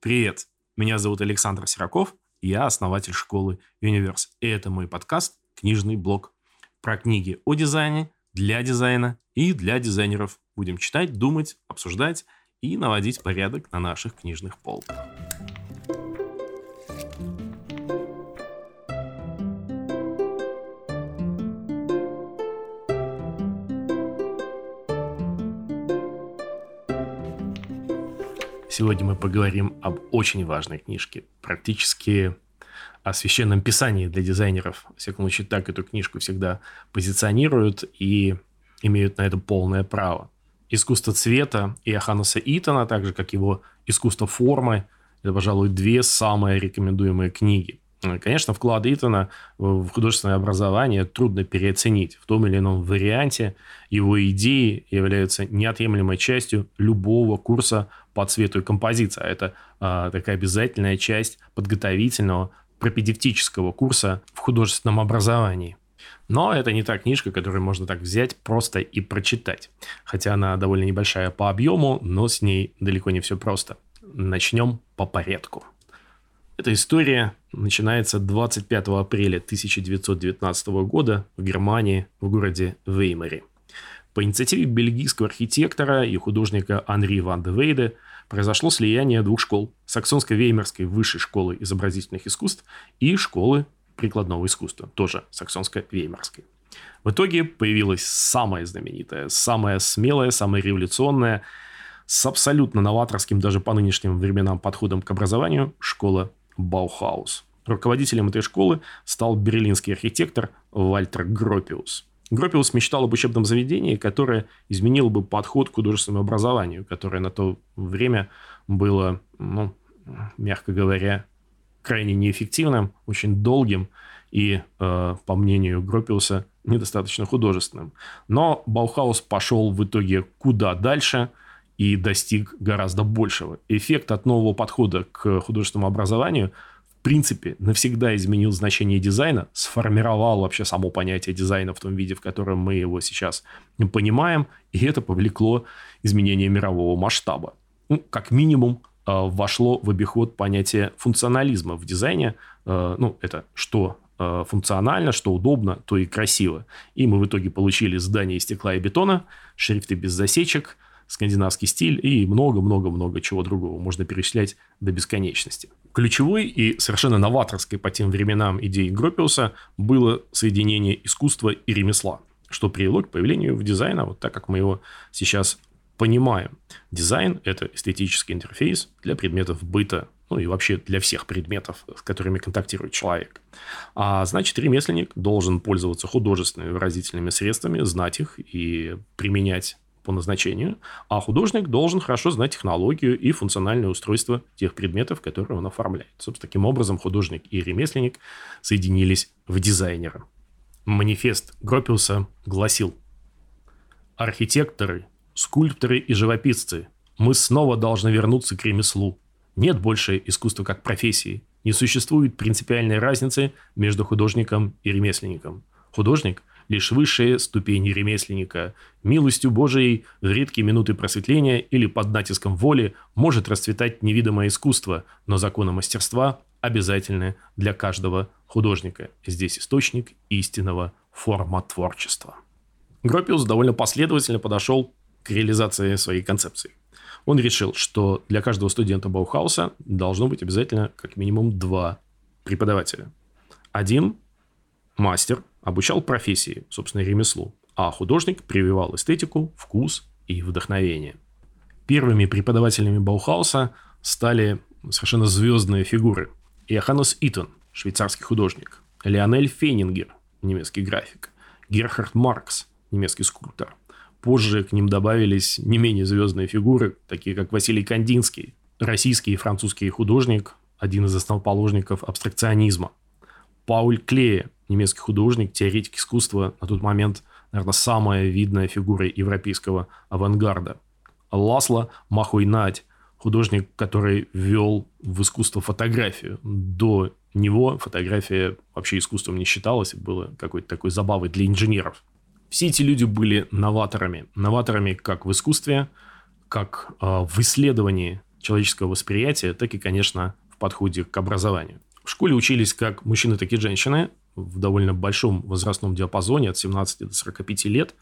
Привет, меня зовут Александр Сираков, я основатель школы Universe, и это мой подкаст «Книжный блог» про книги о дизайне, для дизайна и для дизайнеров. Будем читать, думать, обсуждать и наводить порядок на наших книжных полках. Сегодня мы поговорим об очень важной книжке, практически о священном писании для дизайнеров. Во всяком случае, так эту книжку всегда позиционируют и имеют на это полное право. «Искусство цвета» Иоханнеса Итона, так же, как его «Искусство формы», это, пожалуй, две самые рекомендуемые книги. Конечно, вклад Итона в художественное образование трудно переоценить. В том или ином варианте его идеи являются неотъемлемой частью любого курса по цвету и композиции. А это а, такая обязательная часть подготовительного пропедевтического курса в художественном образовании. Но это не та книжка, которую можно так взять просто и прочитать. Хотя она довольно небольшая по объему, но с ней далеко не все просто. Начнем по порядку. Эта история начинается 25 апреля 1919 года в Германии, в городе Веймаре. По инициативе бельгийского архитектора и художника Анри ван де Велде произошло слияние двух школ – Саксонско-Веймарской высшей школы изобразительных искусств и школы прикладного искусства, тоже Саксонско-Веймарской. В итоге появилась самая знаменитая, самая смелая, самая революционная, с абсолютно новаторским даже по нынешним временам подходом к образованию школа Баухаус. Руководителем этой школы стал берлинский архитектор Вальтер Гропиус. Гропиус мечтал об учебном заведении, которое изменило бы подход к художественному образованию, которое на то время было, ну, мягко говоря, крайне неэффективным, очень долгим и, э, по мнению Гропиуса, недостаточно художественным. Но Баухаус пошел в итоге куда дальше – и достиг гораздо большего. Эффект от нового подхода к художественному образованию в принципе навсегда изменил значение дизайна, сформировал вообще само понятие дизайна в том виде, в котором мы его сейчас понимаем, и это повлекло изменение мирового масштаба. Ну, как минимум, э, вошло в обиход понятие функционализма в дизайне. Э, ну, это что э, функционально, что удобно, то и красиво. И мы в итоге получили здание из стекла и бетона, шрифты без засечек – скандинавский стиль и много-много-много чего другого. Можно перечислять до бесконечности. Ключевой и совершенно новаторской по тем временам идеей Гропиуса было соединение искусства и ремесла, что привело к появлению в дизайна вот так, как мы его сейчас понимаем. Дизайн – это эстетический интерфейс для предметов быта, ну и вообще для всех предметов, с которыми контактирует человек. А значит, ремесленник должен пользоваться художественными выразительными средствами, знать их и применять по назначению, а художник должен хорошо знать технологию и функциональное устройство тех предметов, которые он оформляет. Собственно, таким образом художник и ремесленник соединились в дизайнера. Манифест Гропиуса гласил «Архитекторы, скульпторы и живописцы, мы снова должны вернуться к ремеслу. Нет больше искусства как профессии. Не существует принципиальной разницы между художником и ремесленником. Художник лишь высшая ступень ремесленника. Милостью Божией в редкие минуты просветления или под натиском воли может расцветать невидимое искусство, но законы мастерства обязательны для каждого художника. Здесь источник истинного формотворчества. Гропиус довольно последовательно подошел к реализации своей концепции. Он решил, что для каждого студента Баухауса должно быть обязательно как минимум два преподавателя. Один мастер, обучал профессии, собственно, ремеслу, а художник прививал эстетику, вкус и вдохновение. Первыми преподавателями Баухауса стали совершенно звездные фигуры. Иоханнес Иттен, швейцарский художник, Лионель Фейнингер, немецкий график, Герхард Маркс, немецкий скульптор. Позже к ним добавились не менее звездные фигуры, такие как Василий Кандинский, российский и французский художник, один из основоположников абстракционизма. Пауль Клея, немецкий художник, теоретик искусства, на тот момент, наверное, самая видная фигура европейского авангарда. Ласло Махуйнать, художник, который ввел в искусство фотографию. До него фотография вообще искусством не считалась, было какой-то такой забавой для инженеров. Все эти люди были новаторами. Новаторами как в искусстве, как э, в исследовании человеческого восприятия, так и, конечно, в подходе к образованию. В школе учились как мужчины, так и женщины в довольно большом возрастном диапазоне от 17 до 45 лет.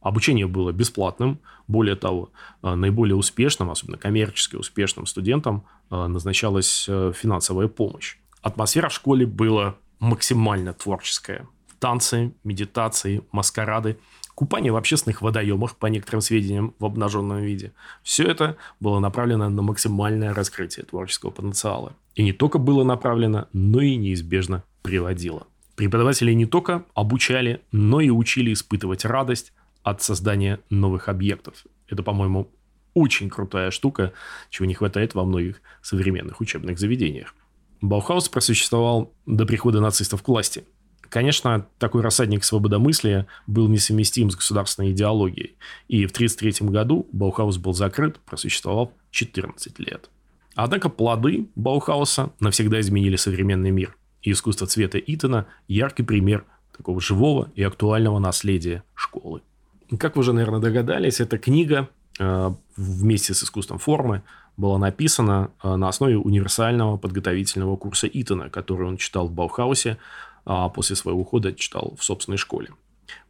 Обучение было бесплатным. Более того, э, наиболее успешным, особенно коммерчески успешным студентам э, назначалась э, финансовая помощь. Атмосфера в школе была максимально творческая. Танцы, медитации, маскарады, купание в общественных водоемах, по некоторым сведениям, в обнаженном виде. Все это было направлено на максимальное раскрытие творческого потенциала. И не только было направлено, но и неизбежно приводило. Преподаватели не только обучали, но и учили испытывать радость от создания новых объектов. Это, по-моему, очень крутая штука, чего не хватает во многих современных учебных заведениях. Баухаус просуществовал до прихода нацистов к власти. Конечно, такой рассадник свободомыслия был несовместим с государственной идеологией, и в 1933 году Баухаус был закрыт, просуществовав 14 лет. Однако плоды Баухауса навсегда изменили современный мир, и искусство цвета Иттена – яркий пример такого живого и актуального наследия школы. Как вы уже, наверное, догадались, эта книга э, вместе с искусством формы была написана э, на основе универсального подготовительного курса Итана, который он читал в Баухаусе, а после своего ухода читал в собственной школе.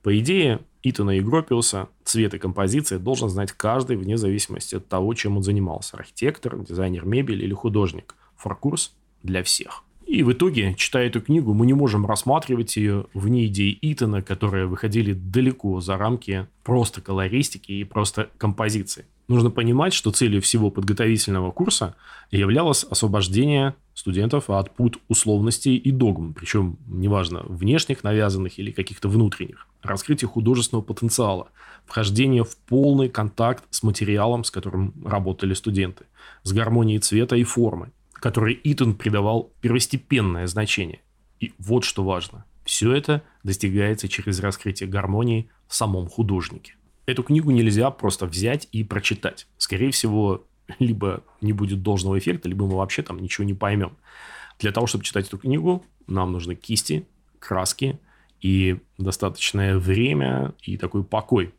По идее, Итана и Гропиуса цвет и композиция должен знать каждый вне зависимости от того, чем он занимался. Архитектор, дизайнер мебели или художник. Форкурс для всех. И в итоге, читая эту книгу, мы не можем рассматривать ее вне идей Итана, которые выходили далеко за рамки просто колористики и просто композиции. Нужно понимать, что целью всего подготовительного курса являлось освобождение студентов от пут условностей и догм, причем неважно, внешних, навязанных или каких-то внутренних, раскрытие художественного потенциала, вхождение в полный контакт с материалом, с которым работали студенты, с гармонией цвета и формы, которой Итон придавал первостепенное значение. И вот что важно. Все это достигается через раскрытие гармонии в самом художнике. Эту книгу нельзя просто взять и прочитать. Скорее всего, либо не будет должного эффекта, либо мы вообще там ничего не поймем. Для того, чтобы читать эту книгу, нам нужны кисти, краски и достаточное время и такой покой.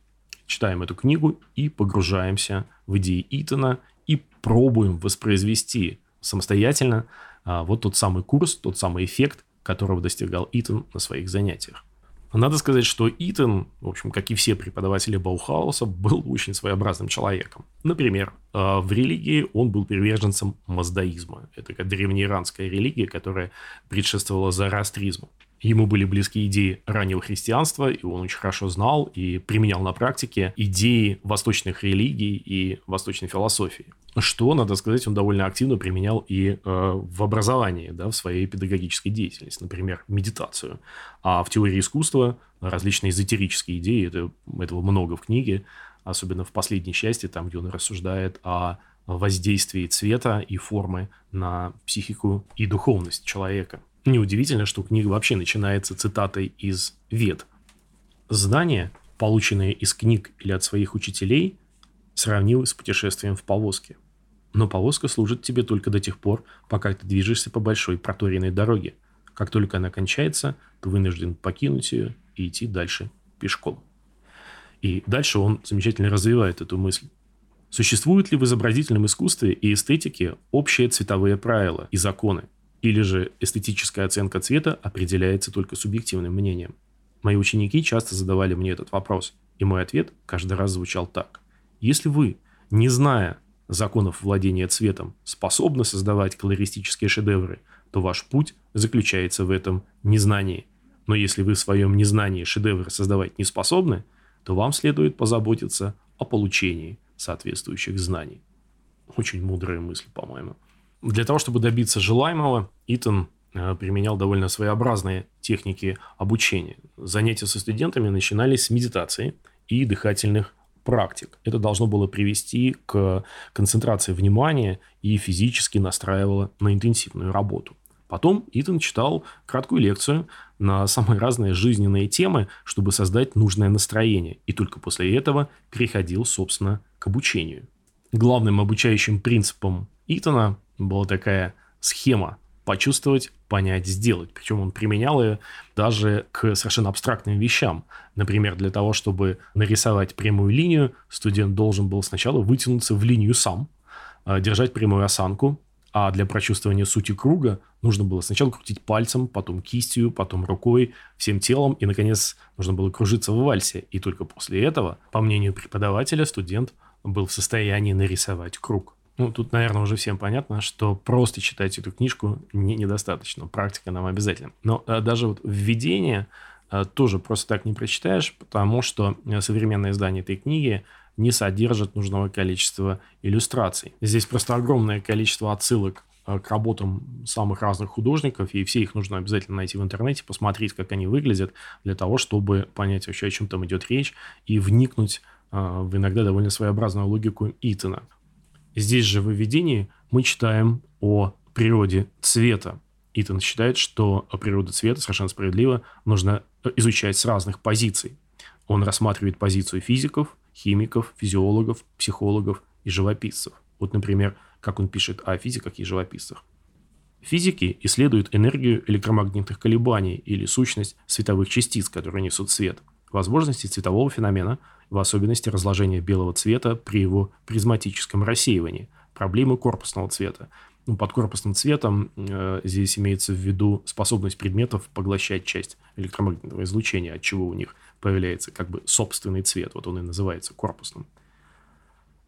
Читаем эту книгу и погружаемся в идеи Итана и пробуем воспроизвести самостоятельно а, вот тот самый курс, тот самый эффект, которого достигал Итан на своих занятиях. Надо сказать, что Итан, в общем, как и все преподаватели Баухауса, был очень своеобразным человеком. Например, а, в религии он был приверженцем маздаизма. Это такая древнеиранская религия, которая предшествовала зороастризму. Ему были близки идеи раннего христианства, и он очень хорошо знал и применял на практике идеи восточных религий и восточной философии. Что, надо сказать, он довольно активно применял и э, в образовании, да, в своей педагогической деятельности, например, медитацию. А в теории искусства различные эзотерические идеи, это, этого много в книге, особенно в последней части, там, где он рассуждает о воздействии цвета и формы на психику и духовность человека. Неудивительно, что книга вообще начинается цитатой из Вед. Знания, полученные из книг или от своих учителей, сравнил с путешествием в повозке. Но повозка служит тебе только до тех пор, пока ты движешься по большой проторенной дороге. Как только она кончается, ты вынужден покинуть ее и идти дальше пешком. И дальше он замечательно развивает эту мысль. Существуют ли в изобразительном искусстве и эстетике общие цветовые правила и законы, или же эстетическая оценка цвета определяется только субъективным мнением? Мои ученики часто задавали мне этот вопрос, и мой ответ каждый раз звучал так. Если вы, не зная законов владения цветом, способны создавать колористические шедевры, то ваш путь заключается в этом незнании. Но если вы в своем незнании шедевры создавать не способны, то вам следует позаботиться о получении соответствующих знаний. Очень мудрая мысль, по-моему. Для того, чтобы добиться желаемого, Итан э, применял довольно своеобразные техники обучения. Занятия со студентами начинались с медитации и дыхательных практик. Это должно было привести к концентрации внимания и физически настраивало на интенсивную работу. Потом Итан читал краткую лекцию на самые разные жизненные темы, чтобы создать нужное настроение, и только после этого переходил, собственно, к обучению. Главным обучающим принципом Итана была такая схема почувствовать, понять, сделать. Причем он применял ее даже к совершенно абстрактным вещам. Например, для того, чтобы нарисовать прямую линию, студент должен был сначала вытянуться в линию сам, э, держать прямую осанку, а для прочувствования сути круга нужно было сначала крутить пальцем, потом кистью, потом рукой, всем телом, и, наконец, нужно было кружиться в вальсе. И только после этого, по мнению преподавателя, студент был в состоянии нарисовать круг. Ну, тут, наверное, уже всем понятно, что просто читать эту книжку не, недостаточно. Практика нам обязательно. Но а, даже вот введение а, тоже просто так не прочитаешь, потому что э, современное издание этой книги не содержит нужного количества иллюстраций. Здесь просто огромное количество отсылок к работам самых разных художников, и все их нужно обязательно найти в интернете, посмотреть, как они выглядят, для того, чтобы понять вообще, о чем там идет речь, и вникнуть в иногда довольно своеобразную логику Итана. Здесь же в введении мы читаем о природе цвета. Итан считает, что природу цвета совершенно справедливо нужно изучать с разных позиций. Он рассматривает позицию физиков, химиков, физиологов, психологов и живописцев. Вот, например, как он пишет о физиках и живописцах. Физики исследуют энергию электромагнитных колебаний или сущность световых частиц, которые несут свет, возможности цветового феномена, в особенности разложения белого цвета при его призматическом рассеивании, проблемы корпусного цвета. Ну, под корпусным цветом э, здесь имеется в виду способность предметов поглощать часть электромагнитного излучения, от чего у них появляется как бы собственный цвет, вот он и называется корпусным.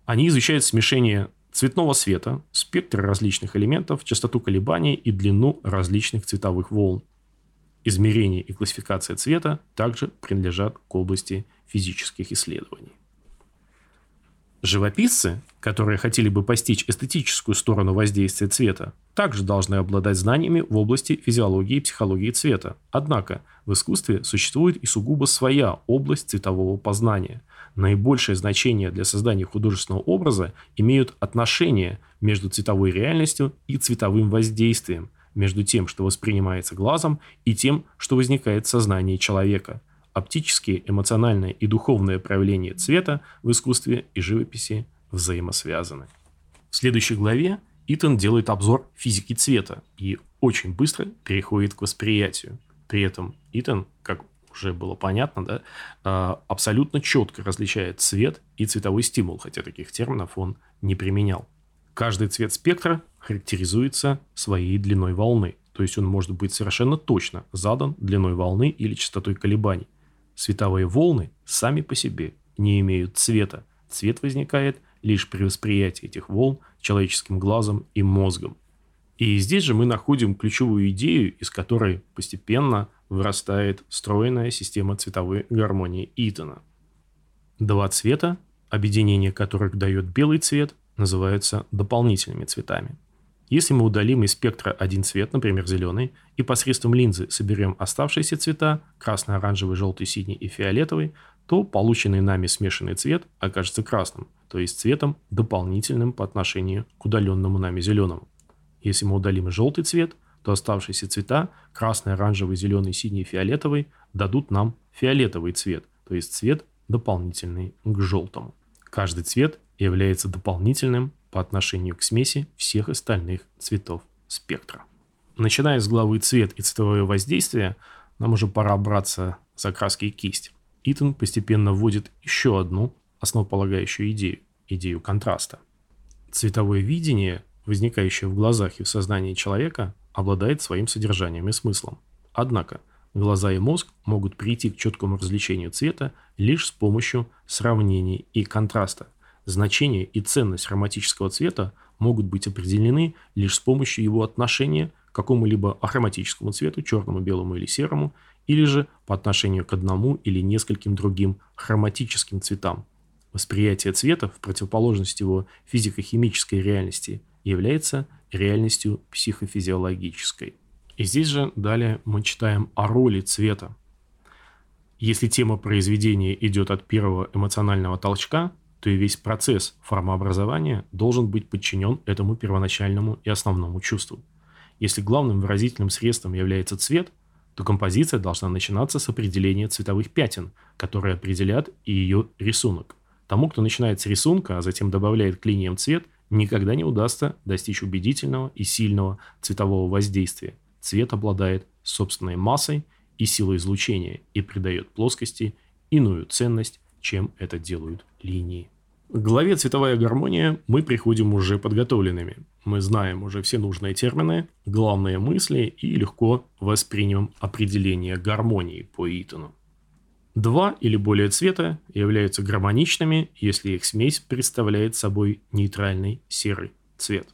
Они изучают смешение цветного света, спектр различных элементов, частоту колебаний и длину различных цветовых волн. Измерение и классификация цвета также принадлежат к области физических исследований. Живописцы, которые хотели бы постичь эстетическую сторону воздействия цвета, также должны обладать знаниями в области физиологии и психологии цвета. Однако в искусстве существует и сугубо своя область цветового познания. Наибольшее значение для создания художественного образа имеют отношения между цветовой реальностью и цветовым воздействием, между тем, что воспринимается глазом, и тем, что возникает в сознании человека – оптические, эмоциональные и духовные проявления цвета в искусстве и живописи взаимосвязаны. В следующей главе Итан делает обзор физики цвета и очень быстро переходит к восприятию. При этом Итан, как уже было понятно, да, а, абсолютно четко различает цвет и цветовой стимул, хотя таких терминов он не применял. Каждый цвет спектра характеризуется своей длиной волны, то есть он может быть совершенно точно задан длиной волны или частотой колебаний. Световые волны сами по себе не имеют цвета. Цвет возникает лишь при восприятии этих волн человеческим глазом и мозгом. И здесь же мы находим ключевую идею, из которой постепенно вырастает стройная система цветовой гармонии Итона. Два цвета, объединение которых дает белый цвет, называются дополнительными цветами – если мы удалим из спектра один цвет, например, зеленый, и посредством линзы соберем оставшиеся цвета – красный, оранжевый, желтый, синий и фиолетовый, то полученный нами смешанный цвет окажется красным, то есть цветом дополнительным по отношению к удаленному нами зеленому. Если мы удалим желтый цвет, то оставшиеся цвета – красный, оранжевый, зеленый, синий и фиолетовый – дадут нам фиолетовый цвет, то есть цвет дополнительный к желтому. Каждый цвет является дополнительным по отношению к смеси всех остальных цветов спектра. Начиная с главы «Цвет и цветовое воздействие», нам уже пора браться за краски и кисть. Итан постепенно вводит еще одну основополагающую идею – идею контраста. Цветовое видение, возникающее в глазах и в сознании человека, обладает своим содержанием и смыслом. Однако глаза и мозг могут прийти к четкому развлечению цвета лишь с помощью сравнений и контраста – Значение и ценность хроматического цвета могут быть определены лишь с помощью его отношения к какому-либо ахроматическому цвету, черному, белому или серому, или же по отношению к одному или нескольким другим хроматическим цветам. Восприятие цвета в противоположность его физико-химической реальности является реальностью психофизиологической. И здесь же далее мы читаем о роли цвета. Если тема произведения идет от первого эмоционального толчка, то и весь процесс формообразования должен быть подчинен этому первоначальному и основному чувству. Если главным выразительным средством является цвет, то композиция должна начинаться с определения цветовых пятен, которые определят и ее рисунок. Тому, кто начинает с рисунка, а затем добавляет к линиям цвет, никогда не удастся достичь убедительного и сильного цветового воздействия. Цвет обладает собственной массой и силой излучения и придает плоскости иную ценность, чем это делают линии. К главе «Цветовая гармония» мы приходим уже подготовленными. Мы знаем уже все нужные термины, главные мысли и легко воспримем определение гармонии по Итону. Два или более цвета являются гармоничными, если их смесь представляет собой нейтральный серый цвет.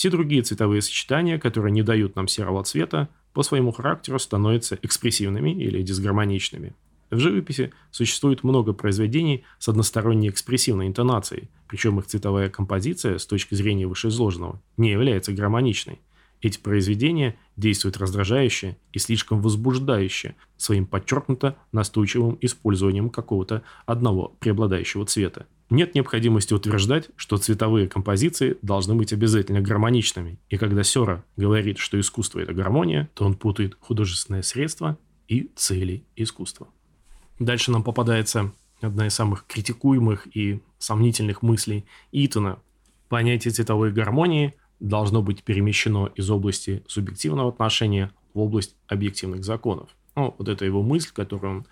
Все другие цветовые сочетания, которые не дают нам серого цвета, по своему характеру становятся экспрессивными или дисгармоничными – в живописи существует много произведений с односторонней экспрессивной интонацией, причем их цветовая композиция с точки зрения вышеизложенного не является гармоничной. Эти произведения действуют раздражающе и слишком возбуждающе своим подчеркнуто настойчивым использованием какого-то одного преобладающего цвета. Нет необходимости утверждать, что цветовые композиции должны быть обязательно гармоничными, и когда Сера говорит, что искусство – это гармония, то он путает художественное средство и цели искусства. Дальше нам попадается одна из самых критикуемых и сомнительных мыслей Итона. Понятие цветовой гармонии должно быть перемещено из области субъективного отношения в область объективных законов. Ну, вот это его мысль, которую он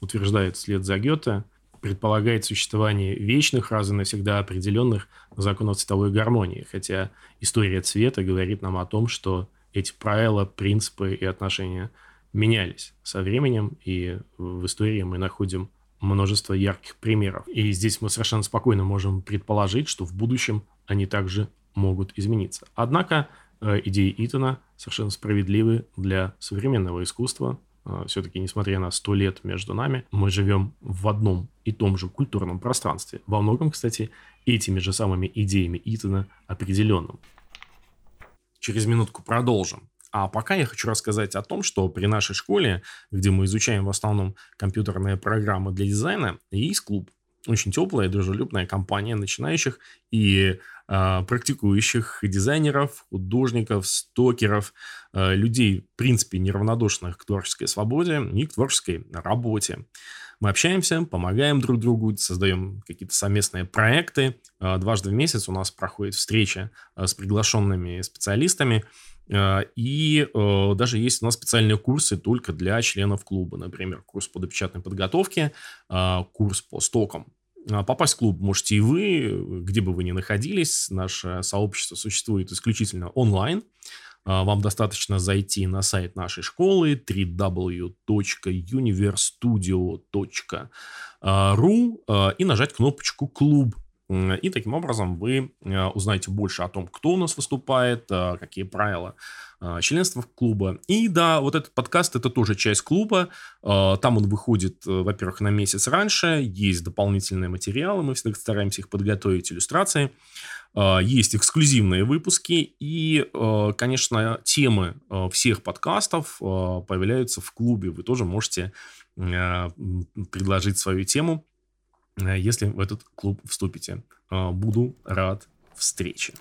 утверждает вслед за Гёте, предполагает существование вечных, раз и навсегда определенных законов цветовой гармонии, хотя история цвета говорит нам о том, что эти правила, принципы и отношения – менялись со временем, и в истории мы находим множество ярких примеров. И здесь мы совершенно спокойно можем предположить, что в будущем они также могут измениться. Однако э, идеи Итона совершенно справедливы для современного искусства. Э, Все-таки, несмотря на сто лет между нами, мы живем в одном и том же культурном пространстве. Во многом, кстати, этими же самыми идеями Итона определенным. Через минутку продолжим. А пока я хочу рассказать о том, что при нашей школе, где мы изучаем в основном компьютерные программы для дизайна, есть клуб. Очень теплая, дружелюбная компания начинающих и практикующих дизайнеров, художников, стокеров, э, людей, в принципе, неравнодушных к творческой свободе и к творческой работе. Мы общаемся, помогаем друг другу, создаем какие-то совместные проекты. Э, дважды в месяц у нас проходит встреча с приглашенными специалистами, а, и даже есть у нас специальные курсы только для членов клуба. Например, курс по допечатной подготовке, а, курс по стокам. А, попасть в клуб можете и вы, где бы вы ни находились. Наше сообщество существует исключительно онлайн. Вам достаточно зайти на сайт нашей школы www.universtudio.ru и нажать кнопочку «Клуб». И таким образом вы э, узнаете больше о том, кто у нас выступает, э, какие правила э, членства клуба. И да, вот этот подкаст это тоже часть клуба. Там он выходит, во-первых, на месяц раньше. Есть дополнительные материалы, мы всегда стараемся их подготовить, иллюстрации. Есть эксклюзивные выпуски. И, конечно, темы всех подкастов появляются в клубе. Вы тоже можете предложить свою тему если в этот клуб вступите. Э, буду рад встрече.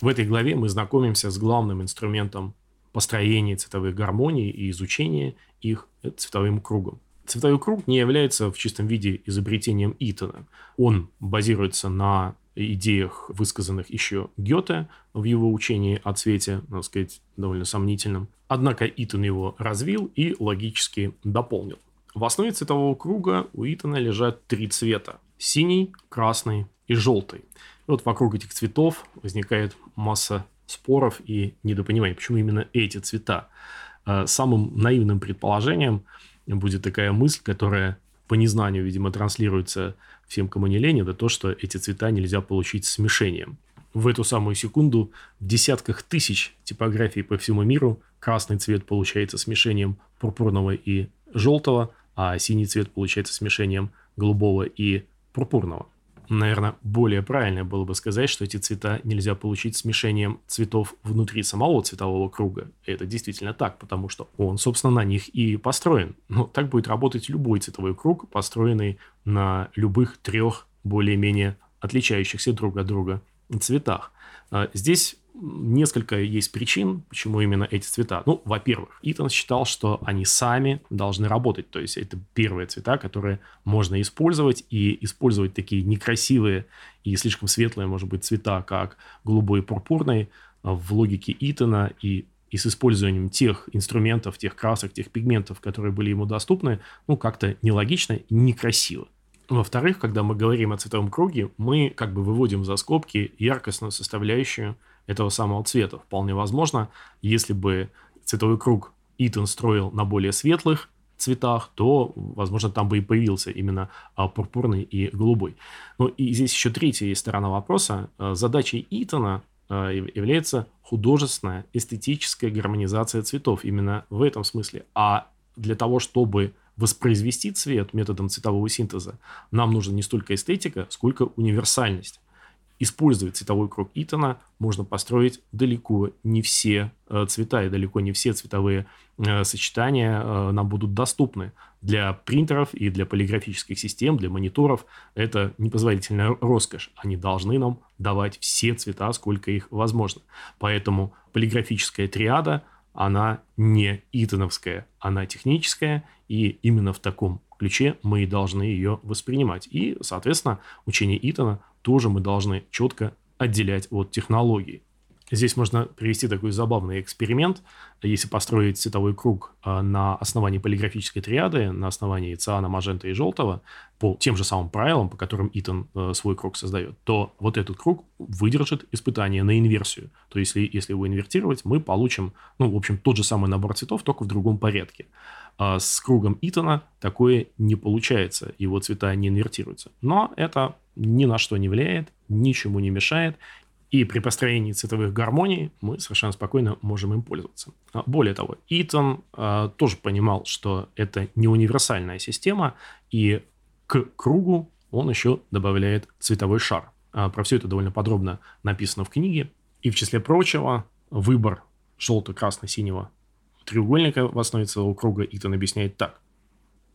В этой главе мы знакомимся с главным инструментом построения цветовых гармоний и изучения их цветовым кругом. Цветовой круг не является в чистом виде изобретением Итона. Он базируется на идеях, высказанных еще Гёте в его учении о цвете, надо сказать, довольно сомнительном. Однако Итон его развил и логически дополнил. В основе цветового круга у Итана лежат три цвета. Синий, красный и желтый. И вот вокруг этих цветов возникает масса споров и недопониманий, почему именно эти цвета. А, самым наивным предположением будет такая мысль, которая по незнанию, видимо, транслируется всем, кому не лень, это то, что эти цвета нельзя получить смешением. В эту самую секунду в десятках тысяч типографий по всему миру красный цвет получается смешением пурпурного и желтого, а синий цвет получается смешением голубого и пурпурного. Наверное, более правильно было бы сказать, что эти цвета нельзя получить смешением цветов внутри самого цветового круга. Это действительно так, потому что он, собственно, на них и построен. Но так будет работать любой цветовой круг, построенный на любых трех более-менее отличающихся друг от друга цветах. А здесь несколько есть причин, почему именно эти цвета. Ну, во-первых, Итан считал, что они сами должны работать. То есть это первые цвета, которые можно использовать. И использовать такие некрасивые и слишком светлые, может быть, цвета, как голубой и пурпурный, в логике Итана и и с использованием тех инструментов, тех красок, тех пигментов, которые были ему доступны, ну, как-то нелогично и некрасиво. Во-вторых, когда мы говорим о цветовом круге, мы как бы выводим за скобки яркостную составляющую этого самого цвета. Вполне возможно, если бы цветовой круг Итан строил на более светлых цветах, то, возможно, там бы и появился именно а, пурпурный и голубой. Ну и здесь еще третья сторона вопроса. А, задачей Итана а, является художественная, эстетическая гармонизация цветов именно в этом смысле. А для того, чтобы воспроизвести цвет методом цветового синтеза, нам нужна не столько эстетика, сколько универсальность использовать цветовой круг Итона, можно построить далеко не все э, цвета и далеко не все цветовые э, сочетания э, нам будут доступны. Для принтеров и для полиграфических систем, для мониторов это непозволительная роскошь. Они должны нам давать все цвета, сколько их возможно. Поэтому полиграфическая триада, она не итоновская, она техническая, и именно в таком ключе мы и должны ее воспринимать. И, соответственно, учение Итона тоже мы должны четко отделять от технологии. Здесь можно привести такой забавный эксперимент. Если построить цветовой круг а, на основании полиграфической триады, на основании циана, мажента и желтого, по тем же самым правилам, по которым Итан э, свой круг создает, то вот этот круг выдержит испытание на инверсию. То есть, если, если его инвертировать, мы получим, ну, в общем, тот же самый набор цветов, только в другом порядке. А с кругом Итана такое не получается, его цвета не инвертируются. Но это ни на что не влияет, ничему не мешает, и при построении цветовых гармоний мы совершенно спокойно можем им пользоваться. А, более того, Итан э, тоже понимал, что это не универсальная система, и к кругу он еще добавляет цветовой шар. А, про все это довольно подробно написано в книге. И в числе прочего, выбор желто-красно-синего треугольника в основе целого круга Итан объясняет так.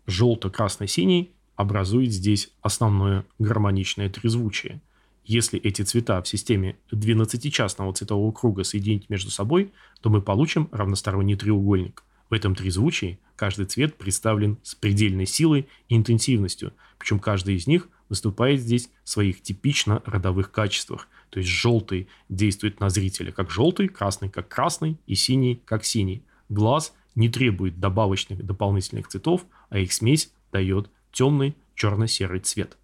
Желто-красно-синий образует здесь основное гармоничное трезвучие. Если эти цвета в системе 12-частного цветового круга соединить между собой, то мы получим равносторонний треугольник. В этом трезвучии каждый цвет представлен с предельной силой и интенсивностью, причем каждый из них выступает здесь в своих типично родовых качествах. То есть желтый действует на зрителя как желтый, красный как красный и синий как синий. Глаз не требует добавочных дополнительных цветов, а их смесь дает темный черно-серый цвет.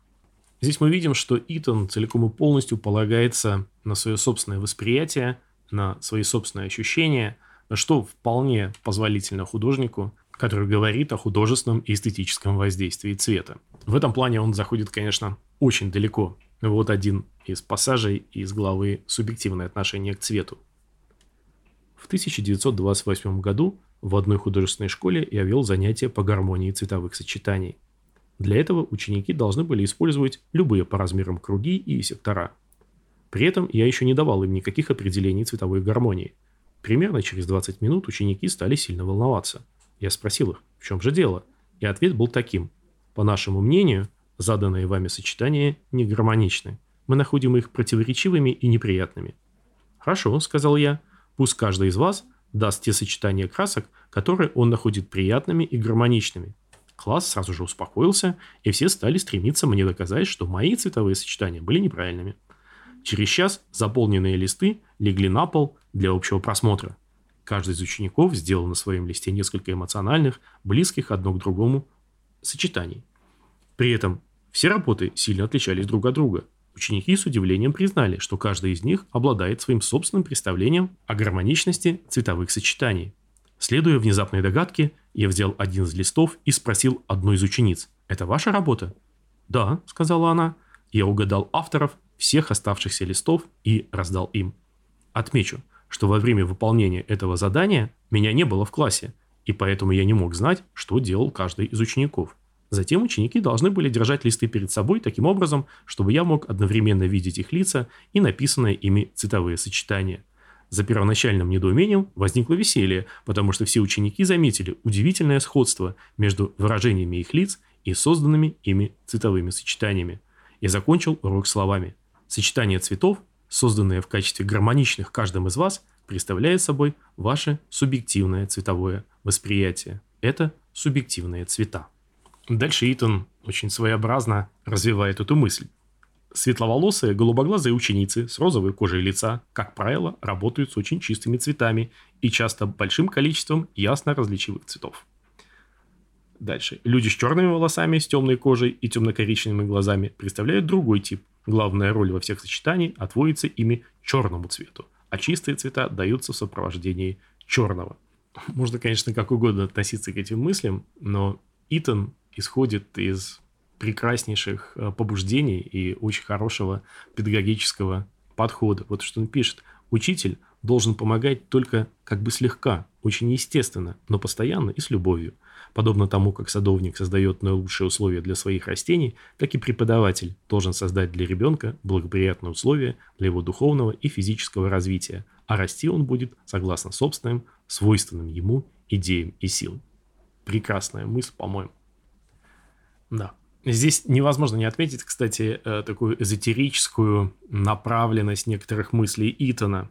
Здесь мы видим, что Итан целиком и полностью полагается на свое собственное восприятие, на свои собственные ощущения, что вполне позволительно художнику, который говорит о художественном и эстетическом воздействии цвета. В этом плане он заходит, конечно, очень далеко. Вот один из пассажей из главы «Субъективное отношение к цвету». В 1928 году в одной художественной школе я вел занятия по гармонии цветовых сочетаний. Для этого ученики должны были использовать любые по размерам круги и сектора. При этом я еще не давал им никаких определений цветовой гармонии. Примерно через 20 минут ученики стали сильно волноваться. Я спросил их, в чем же дело? И ответ был таким. По нашему мнению, заданные вами сочетания не гармоничны. Мы находим их противоречивыми и неприятными. «Хорошо», — сказал я, Пусть каждый из вас даст те сочетания красок, которые он находит приятными и гармоничными. Класс сразу же успокоился, и все стали стремиться мне доказать, что мои цветовые сочетания были неправильными. Через час заполненные листы легли на пол для общего просмотра. Каждый из учеников сделал на своем листе несколько эмоциональных, близких одно к другому сочетаний. При этом все работы сильно отличались друг от друга – Ученики с удивлением признали, что каждый из них обладает своим собственным представлением о гармоничности цветовых сочетаний. Следуя внезапной догадке, я взял один из листов и спросил одну из учениц. «Это ваша работа?» «Да», — сказала она. Я угадал авторов всех оставшихся листов и раздал им. Отмечу, что во время выполнения этого задания меня не было в классе, и поэтому я не мог знать, что делал каждый из учеников. Затем ученики должны были держать листы перед собой таким образом, чтобы я мог одновременно видеть их лица и написанные ими цветовые сочетания. За первоначальным недоумением возникло веселье, потому что все ученики заметили удивительное сходство между выражениями их лиц и созданными ими цветовыми сочетаниями. Я закончил урок словами. Сочетание цветов, созданное в качестве гармоничных каждым из вас, представляет собой ваше субъективное цветовое восприятие. Это субъективные цвета. Дальше Итан очень своеобразно развивает эту мысль. Светловолосые, голубоглазые ученицы с розовой кожей лица, как правило, работают с очень чистыми цветами и часто большим количеством ясно различимых цветов. Дальше. Люди с черными волосами, с темной кожей и темно-коричневыми глазами представляют другой тип. Главная роль во всех сочетаниях отводится ими черному цвету, а чистые цвета даются в сопровождении черного. Можно, конечно, как угодно относиться к этим мыслям, но Итан исходит из прекраснейших э, побуждений и очень хорошего педагогического подхода. Вот что он пишет. Учитель должен помогать только как бы слегка, очень естественно, но постоянно и с любовью. Подобно тому, как садовник создает наилучшие условия для своих растений, так и преподаватель должен создать для ребенка благоприятные условия для его духовного и физического развития, а расти он будет согласно собственным, свойственным ему идеям и силам. Прекрасная мысль, по-моему. Да. Здесь невозможно не отметить, кстати, э, такую эзотерическую направленность некоторых мыслей Итана.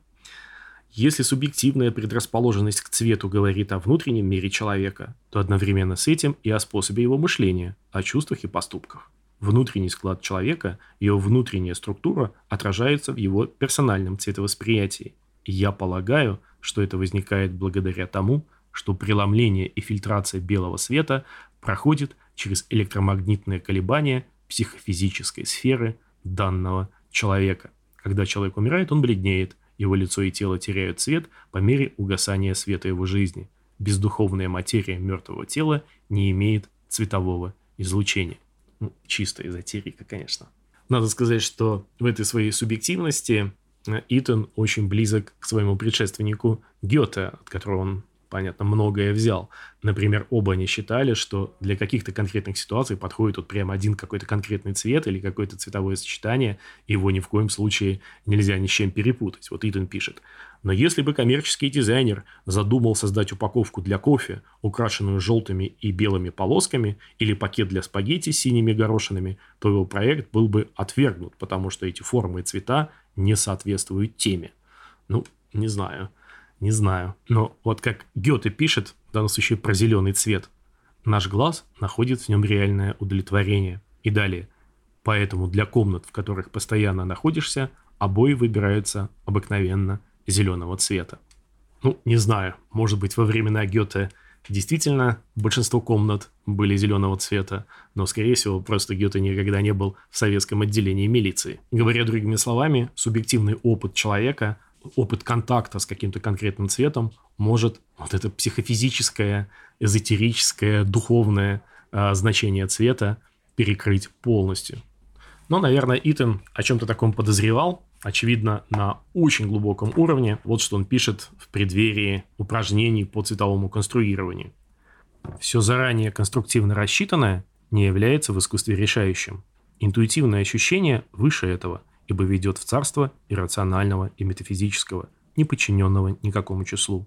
Если субъективная предрасположенность к цвету говорит о внутреннем мире человека, то одновременно с этим и о способе его мышления, о чувствах и поступках. Внутренний склад человека, его внутренняя структура отражается в его персональном цветовосприятии. Я полагаю, что это возникает благодаря тому, что преломление и фильтрация белого света проходит через электромагнитные колебания психофизической сферы данного человека. Когда человек умирает, он бледнеет, его лицо и тело теряют цвет по мере угасания света его жизни. Бездуховная материя мертвого тела не имеет цветового излучения. Ну, чистая эзотерика, конечно. Надо сказать, что в этой своей субъективности э, Итан очень близок к своему предшественнику Гёте, от которого он понятно, многое взял. Например, оба они считали, что для каких-то конкретных ситуаций подходит вот прямо один какой-то конкретный цвет или какое-то цветовое сочетание, его ни в коем случае нельзя ни с чем перепутать. Вот Итан пишет. Но если бы коммерческий дизайнер задумал создать упаковку для кофе, украшенную желтыми и белыми полосками, или пакет для спагетти с синими горошинами, то его проект был бы отвергнут, потому что эти формы и цвета не соответствуют теме. Ну, не знаю. Не знаю. Но вот как Гёте пишет, в данном случае про зеленый цвет, наш глаз находит в нем реальное удовлетворение. И далее. Поэтому для комнат, в которых постоянно находишься, обои выбираются обыкновенно зеленого цвета. Ну, не знаю, может быть, во времена Гёте действительно большинство комнат были зеленого цвета, но, скорее всего, просто Гёте никогда не был в советском отделении милиции. Говоря другими словами, субъективный опыт человека опыт контакта с каким-то конкретным цветом может вот это психофизическое, эзотерическое, духовное э, значение цвета перекрыть полностью. Но, наверное, Итан о чем-то таком подозревал, очевидно, на очень глубоком уровне. Вот что он пишет в преддверии упражнений по цветовому конструированию. Все заранее конструктивно рассчитанное не является в искусстве решающим. Интуитивное ощущение выше этого ибо ведет в царство иррационального и метафизического, не подчиненного никакому числу.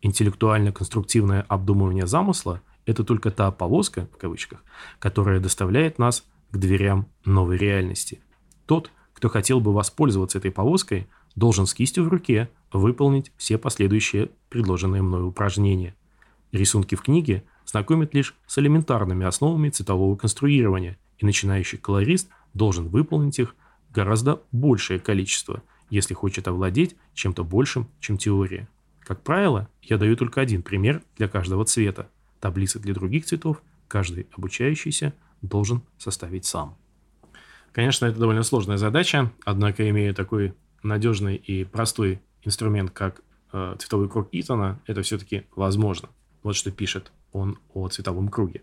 Интеллектуально-конструктивное обдумывание замысла – это только та «повозка», в кавычках, которая доставляет нас к дверям новой реальности. Тот, кто хотел бы воспользоваться этой повозкой, должен с кистью в руке выполнить все последующие предложенные мной упражнения. Рисунки в книге знакомят лишь с элементарными основами цветового конструирования, и начинающий колорист должен выполнить их – гораздо большее количество, если хочет овладеть чем-то большим, чем теория. Как правило, я даю только один пример для каждого цвета. Таблицы для других цветов каждый обучающийся должен составить сам. Конечно, это довольно сложная задача, однако имея такой надежный и простой инструмент, как э, цветовой круг Итона, это все-таки возможно. Вот что пишет он о цветовом круге.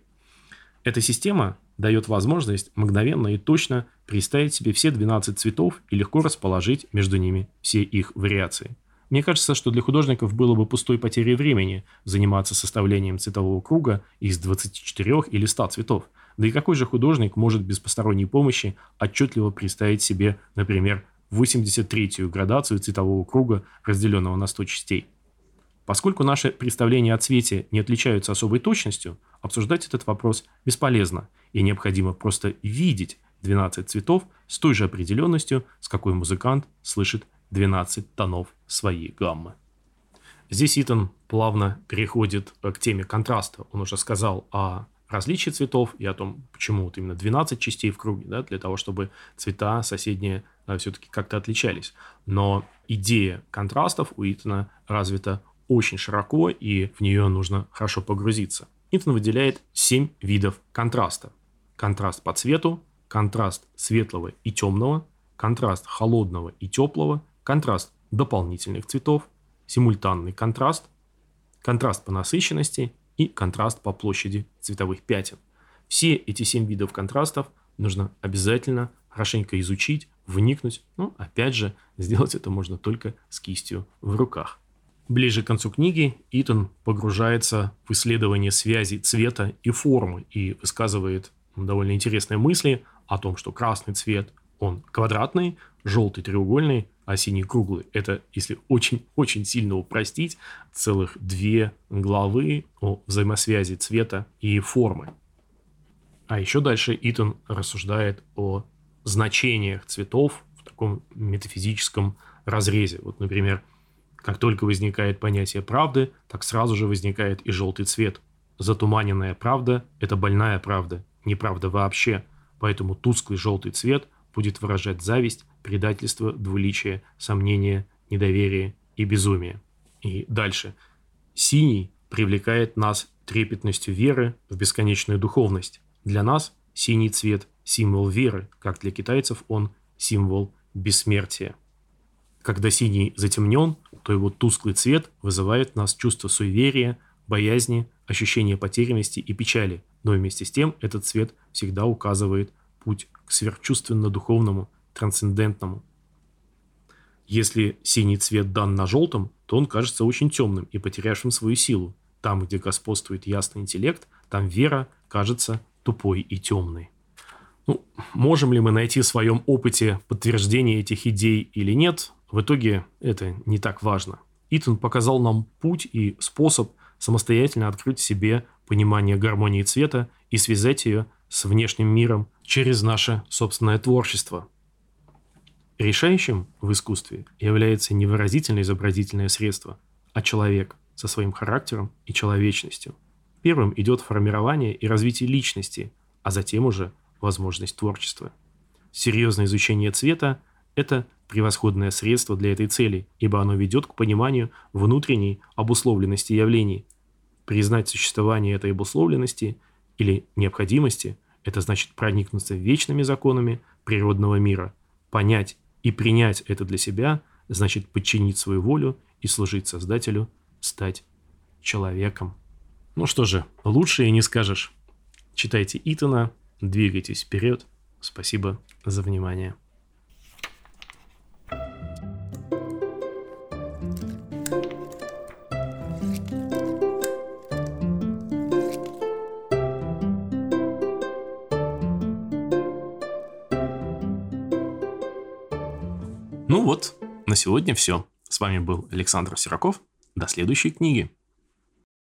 Эта система дает возможность мгновенно и точно представить себе все 12 цветов и легко расположить между ними все их вариации. Мне кажется, что для художников было бы пустой потерей времени заниматься составлением цветового круга из 24 или 100 цветов. Да и какой же художник может без посторонней помощи отчетливо представить себе, например, 83-ю градацию цветового круга, разделенного на 100 частей? Поскольку наши представления о цвете не отличаются особой точностью, обсуждать этот вопрос бесполезно, и необходимо просто видеть 12 цветов с той же определенностью, с какой музыкант слышит 12 тонов своей гаммы. Здесь Итан плавно переходит к теме контраста. Он уже сказал о различии цветов и о том, почему вот именно 12 частей в круге, да, для того, чтобы цвета соседние да, все-таки как-то отличались. Но идея контрастов у Итана развита очень широко, и в нее нужно хорошо погрузиться. Итон выделяет 7 видов контраста. Контраст по цвету, контраст светлого и темного, контраст холодного и теплого, контраст дополнительных цветов, симультанный контраст, контраст по насыщенности и контраст по площади цветовых пятен. Все эти семь видов контрастов нужно обязательно хорошенько изучить, вникнуть. Но, опять же, сделать это можно только с кистью в руках. Ближе к концу книги Итан погружается в исследование связи цвета и формы и высказывает довольно интересные мысли о том, что красный цвет, он квадратный, желтый треугольный, а синий круглый. Это, если очень-очень сильно упростить, целых две главы о взаимосвязи цвета и формы. А еще дальше Итан рассуждает о значениях цветов в таком метафизическом разрезе. Вот, например, как только возникает понятие правды, так сразу же возникает и желтый цвет. Затуманенная правда – это больная правда, неправда вообще. Поэтому тусклый желтый цвет будет выражать зависть, предательство, двуличие, сомнение, недоверие и безумие. И дальше. Синий привлекает нас трепетностью веры в бесконечную духовность. Для нас синий цвет – символ веры, как для китайцев он – символ бессмертия. Когда синий затемнен, то его тусклый цвет вызывает в нас чувство суеверия, боязни, ощущение потерянности и печали, но вместе с тем этот цвет всегда указывает путь к сверхчувственно-духовному, трансцендентному. Если синий цвет дан на желтом, то он кажется очень темным и потерявшим свою силу. Там, где господствует ясный интеллект, там вера кажется тупой и темной. Ну, можем ли мы найти в своем опыте подтверждение этих идей или нет, в итоге это не так важно. Итан показал нам путь и способ самостоятельно открыть себе понимание гармонии цвета и связать ее с внешним миром через наше собственное творчество. Решающим в искусстве является не выразительное изобразительное средство, а человек со своим характером и человечностью. Первым идет формирование и развитие личности, а затем уже возможность творчества. Серьезное изучение цвета – это превосходное средство для этой цели, ибо оно ведет к пониманию внутренней обусловленности явлений. Признать существование этой обусловленности или необходимости – это значит проникнуться вечными законами природного мира. Понять и принять это для себя – значит подчинить свою волю и служить Создателю, стать человеком. Ну что же, лучше и не скажешь. Читайте Итана, двигайтесь вперед. Спасибо за внимание. Вот, на сегодня все. С вами был Александр Сираков. До следующей книги.